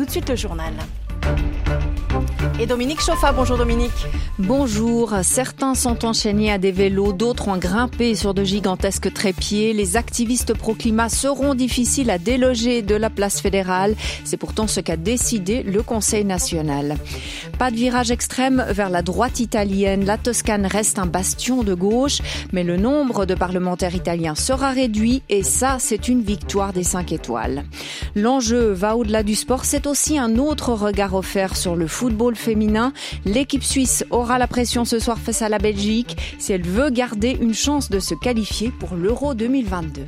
Tout de suite le journal. Et Dominique Chauffa, bonjour Dominique. Bonjour, certains sont enchaînés à des vélos, d'autres ont grimpé sur de gigantesques trépieds. Les activistes pro-climat seront difficiles à déloger de la place fédérale. C'est pourtant ce qu'a décidé le Conseil national. Pas de virage extrême vers la droite italienne. La Toscane reste un bastion de gauche, mais le nombre de parlementaires italiens sera réduit et ça, c'est une victoire des 5 étoiles. L'enjeu va au-delà du sport, c'est aussi un autre regard offert sur le football féminin. L'équipe suisse aura la pression ce soir face à la Belgique si elle veut garder une chance de se qualifier pour l'Euro 2022.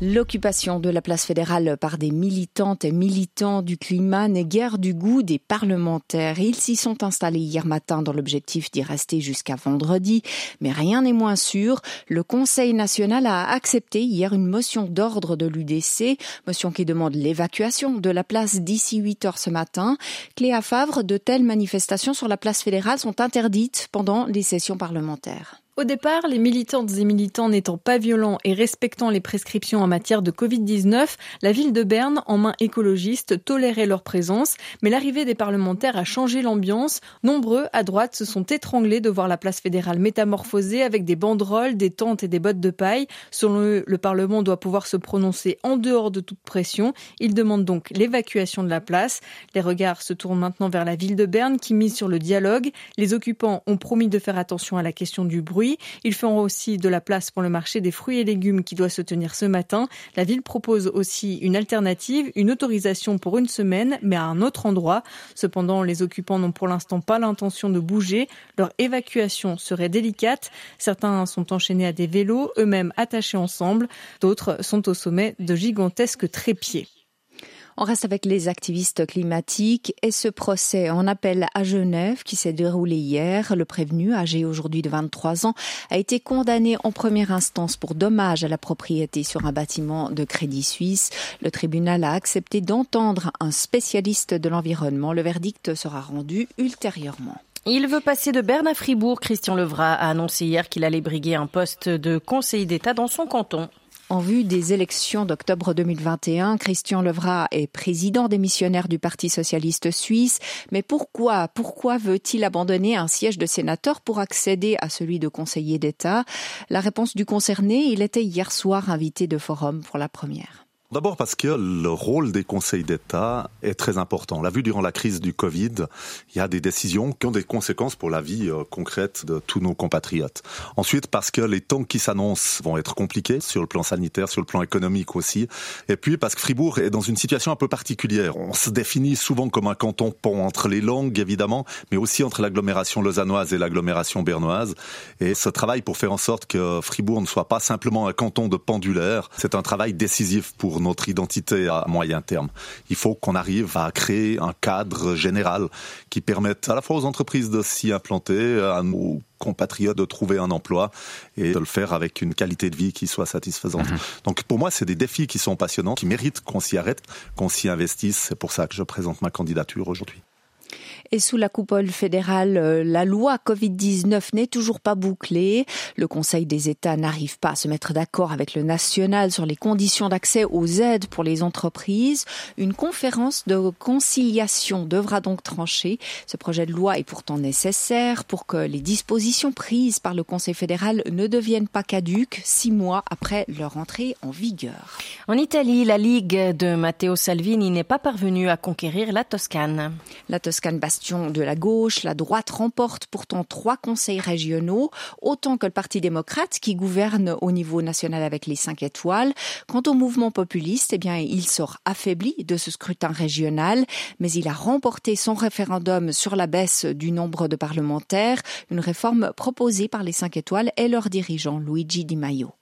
L'occupation de la place fédérale par des militantes et militants du climat n'est guère du goût des parlementaires. Ils s'y sont installés hier matin dans l'objectif d'y rester jusqu'à vendredi, mais rien n'est moins sûr. Le Conseil national a accepté hier une motion d'ordre de l'UDC, motion qui demande l'évacuation de la place d'ici 8 heures ce matin. Cléa Favre, de telles manifestations sur la place fédérale sont interdites pendant les sessions parlementaires. Au départ, les militantes et militants n'étant pas violents et respectant les prescriptions en matière de Covid-19, la ville de Berne, en main écologiste, tolérait leur présence, mais l'arrivée des parlementaires a changé l'ambiance. Nombreux, à droite, se sont étranglés de voir la place fédérale métamorphosée avec des banderoles, des tentes et des bottes de paille. Selon eux, le Parlement doit pouvoir se prononcer en dehors de toute pression. Ils demandent donc l'évacuation de la place. Les regards se tournent maintenant vers la ville de Berne qui mise sur le dialogue. Les occupants ont promis de faire attention à la question du bruit ils feront aussi de la place pour le marché des fruits et légumes qui doit se tenir ce matin. La ville propose aussi une alternative, une autorisation pour une semaine, mais à un autre endroit. Cependant, les occupants n'ont pour l'instant pas l'intention de bouger. Leur évacuation serait délicate. Certains sont enchaînés à des vélos, eux-mêmes attachés ensemble. D'autres sont au sommet de gigantesques trépieds. On reste avec les activistes climatiques et ce procès en appel à Genève qui s'est déroulé hier. Le prévenu, âgé aujourd'hui de 23 ans, a été condamné en première instance pour dommage à la propriété sur un bâtiment de Crédit Suisse. Le tribunal a accepté d'entendre un spécialiste de l'environnement. Le verdict sera rendu ultérieurement. Il veut passer de Berne à Fribourg. Christian Levra a annoncé hier qu'il allait briguer un poste de conseiller d'État dans son canton. En vue des élections d'octobre 2021, Christian Levra est président des missionnaires du Parti socialiste suisse. Mais pourquoi, pourquoi veut-il abandonner un siège de sénateur pour accéder à celui de conseiller d'État? La réponse du concerné, il était hier soir invité de forum pour la première. D'abord parce que le rôle des conseils d'État est très important. On l'a vu durant la crise du Covid, il y a des décisions qui ont des conséquences pour la vie euh, concrète de tous nos compatriotes. Ensuite, parce que les temps qui s'annoncent vont être compliqués sur le plan sanitaire, sur le plan économique aussi. Et puis parce que Fribourg est dans une situation un peu particulière. On se définit souvent comme un canton pont entre les langues, évidemment, mais aussi entre l'agglomération lausannoise et l'agglomération bernoise. Et ce travail pour faire en sorte que Fribourg ne soit pas simplement un canton de pendulaire, c'est un travail décisif pour notre identité à moyen terme. Il faut qu'on arrive à créer un cadre général qui permette à la fois aux entreprises de s'y implanter, à nos compatriotes de trouver un emploi et de le faire avec une qualité de vie qui soit satisfaisante. Mhm. Donc pour moi, c'est des défis qui sont passionnants, qui méritent qu'on s'y arrête, qu'on s'y investisse. C'est pour ça que je présente ma candidature aujourd'hui. Et sous la coupole fédérale, euh, la loi Covid-19 n'est toujours pas bouclée. Le Conseil des États n'arrive pas à se mettre d'accord avec le national sur les conditions d'accès aux aides pour les entreprises. Une conférence de conciliation devra donc trancher. Ce projet de loi est pourtant nécessaire pour que les dispositions prises par le Conseil fédéral ne deviennent pas caduques six mois après leur entrée en vigueur. En Italie, la Ligue de Matteo Salvini n'est pas parvenue à conquérir la Toscane. La Toscane de la gauche, la droite remporte pourtant trois conseils régionaux, autant que le Parti démocrate qui gouverne au niveau national avec les cinq étoiles. Quant au mouvement populiste, eh bien, il sort affaibli de ce scrutin régional, mais il a remporté son référendum sur la baisse du nombre de parlementaires, une réforme proposée par les cinq étoiles et leur dirigeant Luigi Di Maio.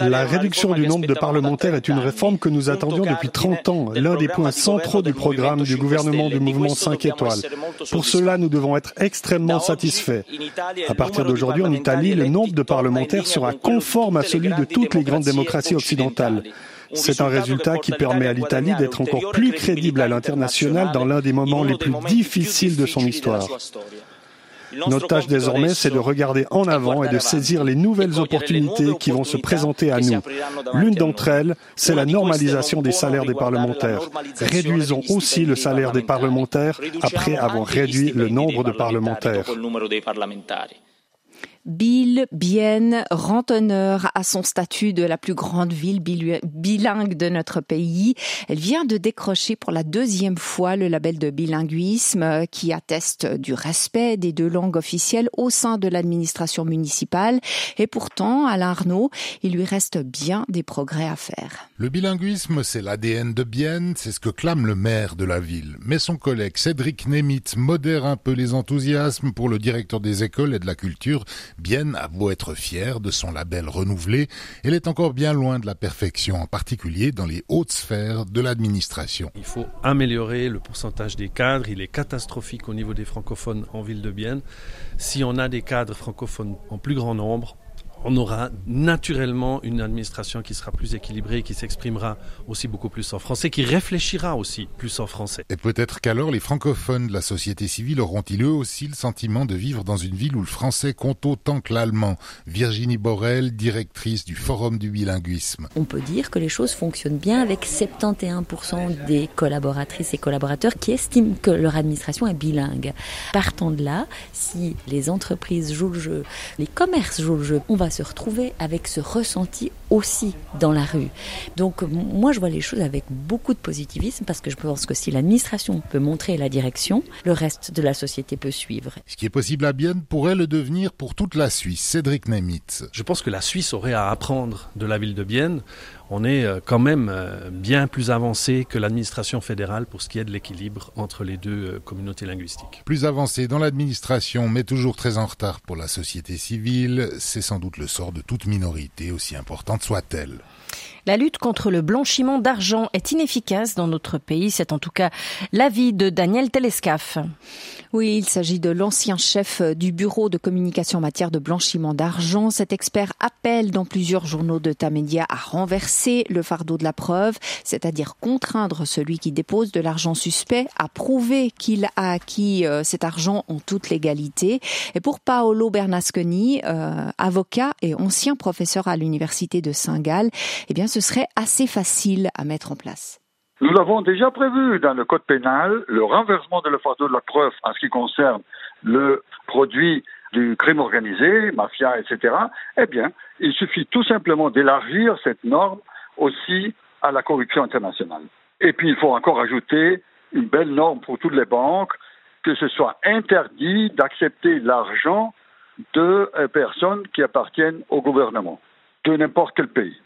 La réduction du nombre de parlementaires est une réforme que nous attendions depuis 30 ans, l'un des points centraux du programme du gouvernement du mouvement 5 étoiles. Pour cela, nous devons être extrêmement satisfaits. À partir d'aujourd'hui, en Italie, le nombre de parlementaires sera conforme à celui de toutes les grandes démocraties occidentales. C'est un résultat qui permet à l'Italie d'être encore plus crédible à l'international dans l'un des moments les plus difficiles de son histoire. Notre tâche désormais, c'est de regarder en avant et de saisir les nouvelles opportunités qui vont se présenter à nous. L'une d'entre elles, c'est la normalisation des salaires des parlementaires. Réduisons aussi le salaire des parlementaires après avoir réduit le nombre de parlementaires. Bill Bien rend honneur à son statut de la plus grande ville bilingue de notre pays. Elle vient de décrocher pour la deuxième fois le label de bilinguisme qui atteste du respect des deux langues officielles au sein de l'administration municipale. Et pourtant, Alain Arnaud, il lui reste bien des progrès à faire. Le bilinguisme, c'est l'ADN de Bienne, c'est ce que clame le maire de la ville. Mais son collègue Cédric Nemitz modère un peu les enthousiasmes pour le directeur des écoles et de la culture Bien a beau être fière de son label renouvelé, elle est encore bien loin de la perfection, en particulier dans les hautes sphères de l'administration. Il faut améliorer le pourcentage des cadres, il est catastrophique au niveau des francophones en ville de Bienne. Si on a des cadres francophones en plus grand nombre, on aura naturellement une administration qui sera plus équilibrée, qui s'exprimera aussi beaucoup plus en français, qui réfléchira aussi plus en français. Et peut-être qu'alors les francophones de la société civile auront-ils eux aussi le sentiment de vivre dans une ville où le français compte autant que l'allemand? Virginie Borel, directrice du Forum du bilinguisme. On peut dire que les choses fonctionnent bien avec 71% des collaboratrices et collaborateurs qui estiment que leur administration est bilingue. Partant de là, si les entreprises jouent le jeu, les commerces jouent le jeu, on va se retrouver avec ce ressenti aussi dans la rue. Donc moi je vois les choses avec beaucoup de positivisme parce que je pense que si l'administration peut montrer la direction, le reste de la société peut suivre. Ce qui est possible à Bienne pourrait le devenir pour toute la Suisse. Cédric Nemitz. Je pense que la Suisse aurait à apprendre de la ville de Bienne on est euh, quand même euh, bien plus avancé que l'administration fédérale pour ce qui est de l'équilibre entre les deux euh, communautés linguistiques. Plus avancé dans l'administration, mais toujours très en retard pour la société civile, c'est sans doute le sort de toute minorité, aussi importante soit-elle. La lutte contre le blanchiment d'argent est inefficace dans notre pays. C'est en tout cas l'avis de Daniel Telescaf. Oui, il s'agit de l'ancien chef du bureau de communication en matière de blanchiment d'argent. Cet expert appelle dans plusieurs journaux de Tamedia à renverser le fardeau de la preuve, c'est-à-dire contraindre celui qui dépose de l'argent suspect à prouver qu'il a acquis euh, cet argent en toute légalité. Et pour Paolo Bernasconi, euh, avocat et ancien professeur à l'université de Saint-Gall, eh bien, ce serait assez facile à mettre en place. Nous l'avons déjà prévu dans le code pénal, le renversement de la fardeau de la preuve en ce qui concerne le produit du crime organisé, mafia, etc. Eh bien, il suffit tout simplement d'élargir cette norme aussi à la corruption internationale. Et puis, il faut encore ajouter une belle norme pour toutes les banques, que ce soit interdit d'accepter l'argent de euh, personnes qui appartiennent au gouvernement, de n'importe quel pays.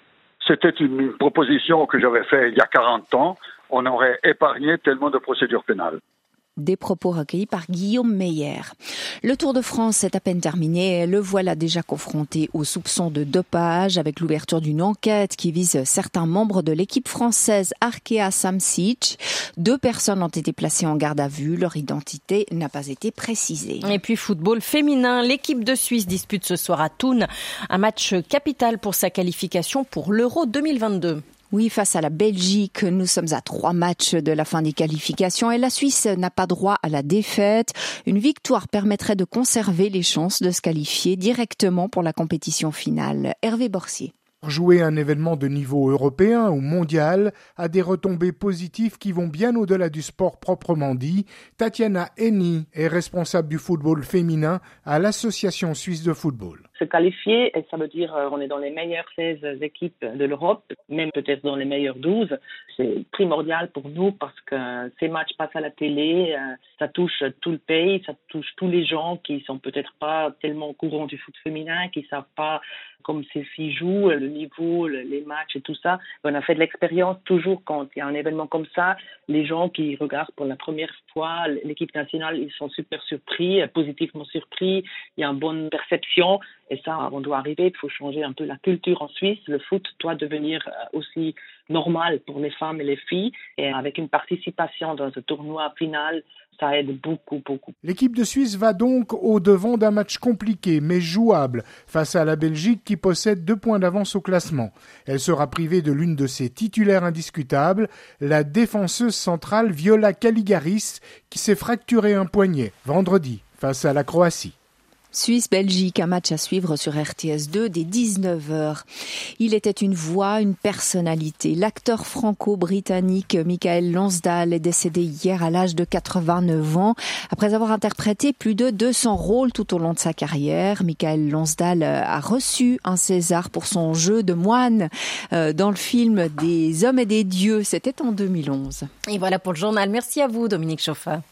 C'était une proposition que j'avais faite il y a 40 ans. On aurait épargné tellement de procédures pénales. Des propos recueillis par Guillaume Meyer. Le Tour de France est à peine terminé. Le voilà déjà confronté aux soupçons de dopage avec l'ouverture d'une enquête qui vise certains membres de l'équipe française Arkea Samsic. Deux personnes ont été placées en garde à vue. Leur identité n'a pas été précisée. Et puis football féminin. L'équipe de Suisse dispute ce soir à Thun un match capital pour sa qualification pour l'Euro 2022. Oui, face à la Belgique, nous sommes à trois matchs de la fin des qualifications et la Suisse n'a pas droit à la défaite. Une victoire permettrait de conserver les chances de se qualifier directement pour la compétition finale. Hervé Borsier. Jouer un événement de niveau européen ou mondial a des retombées positives qui vont bien au-delà du sport proprement dit. Tatiana Eni est responsable du football féminin à l'Association suisse de football se qualifier, et ça veut dire euh, on est dans les meilleures 16 équipes de l'Europe, même peut-être dans les meilleures 12. C'est primordial pour nous parce que ces matchs passent à la télé, euh, ça touche tout le pays, ça touche tous les gens qui sont peut-être pas tellement au courant du foot féminin, qui savent pas comme ces filles jouent, le niveau, les matchs et tout ça. On a fait de l'expérience toujours quand il y a un événement comme ça, les gens qui regardent pour la première fois l'équipe nationale, ils sont super surpris, positivement surpris, il y a une bonne perception et ça, on doit arriver, il faut changer un peu la culture en Suisse. Le foot doit devenir euh, aussi normal pour les femmes et les filles. Et avec une participation dans ce tournoi final, ça aide beaucoup, beaucoup. L'équipe de Suisse va donc au devant d'un match compliqué mais jouable face à la Belgique qui possède deux points d'avance au classement. Elle sera privée de l'une de ses titulaires indiscutables, la défenseuse centrale Viola Caligaris qui s'est fracturé un poignet vendredi face à la Croatie. Suisse-Belgique, un match à suivre sur RTS2 dès 19h. Il était une voix, une personnalité. L'acteur franco-britannique Michael Lansdale est décédé hier à l'âge de 89 ans. Après avoir interprété plus de 200 rôles tout au long de sa carrière, Michael Lansdale a reçu un César pour son jeu de moine euh, dans le film Des hommes et des dieux. C'était en 2011. Et voilà pour le journal. Merci à vous, Dominique Chauffat.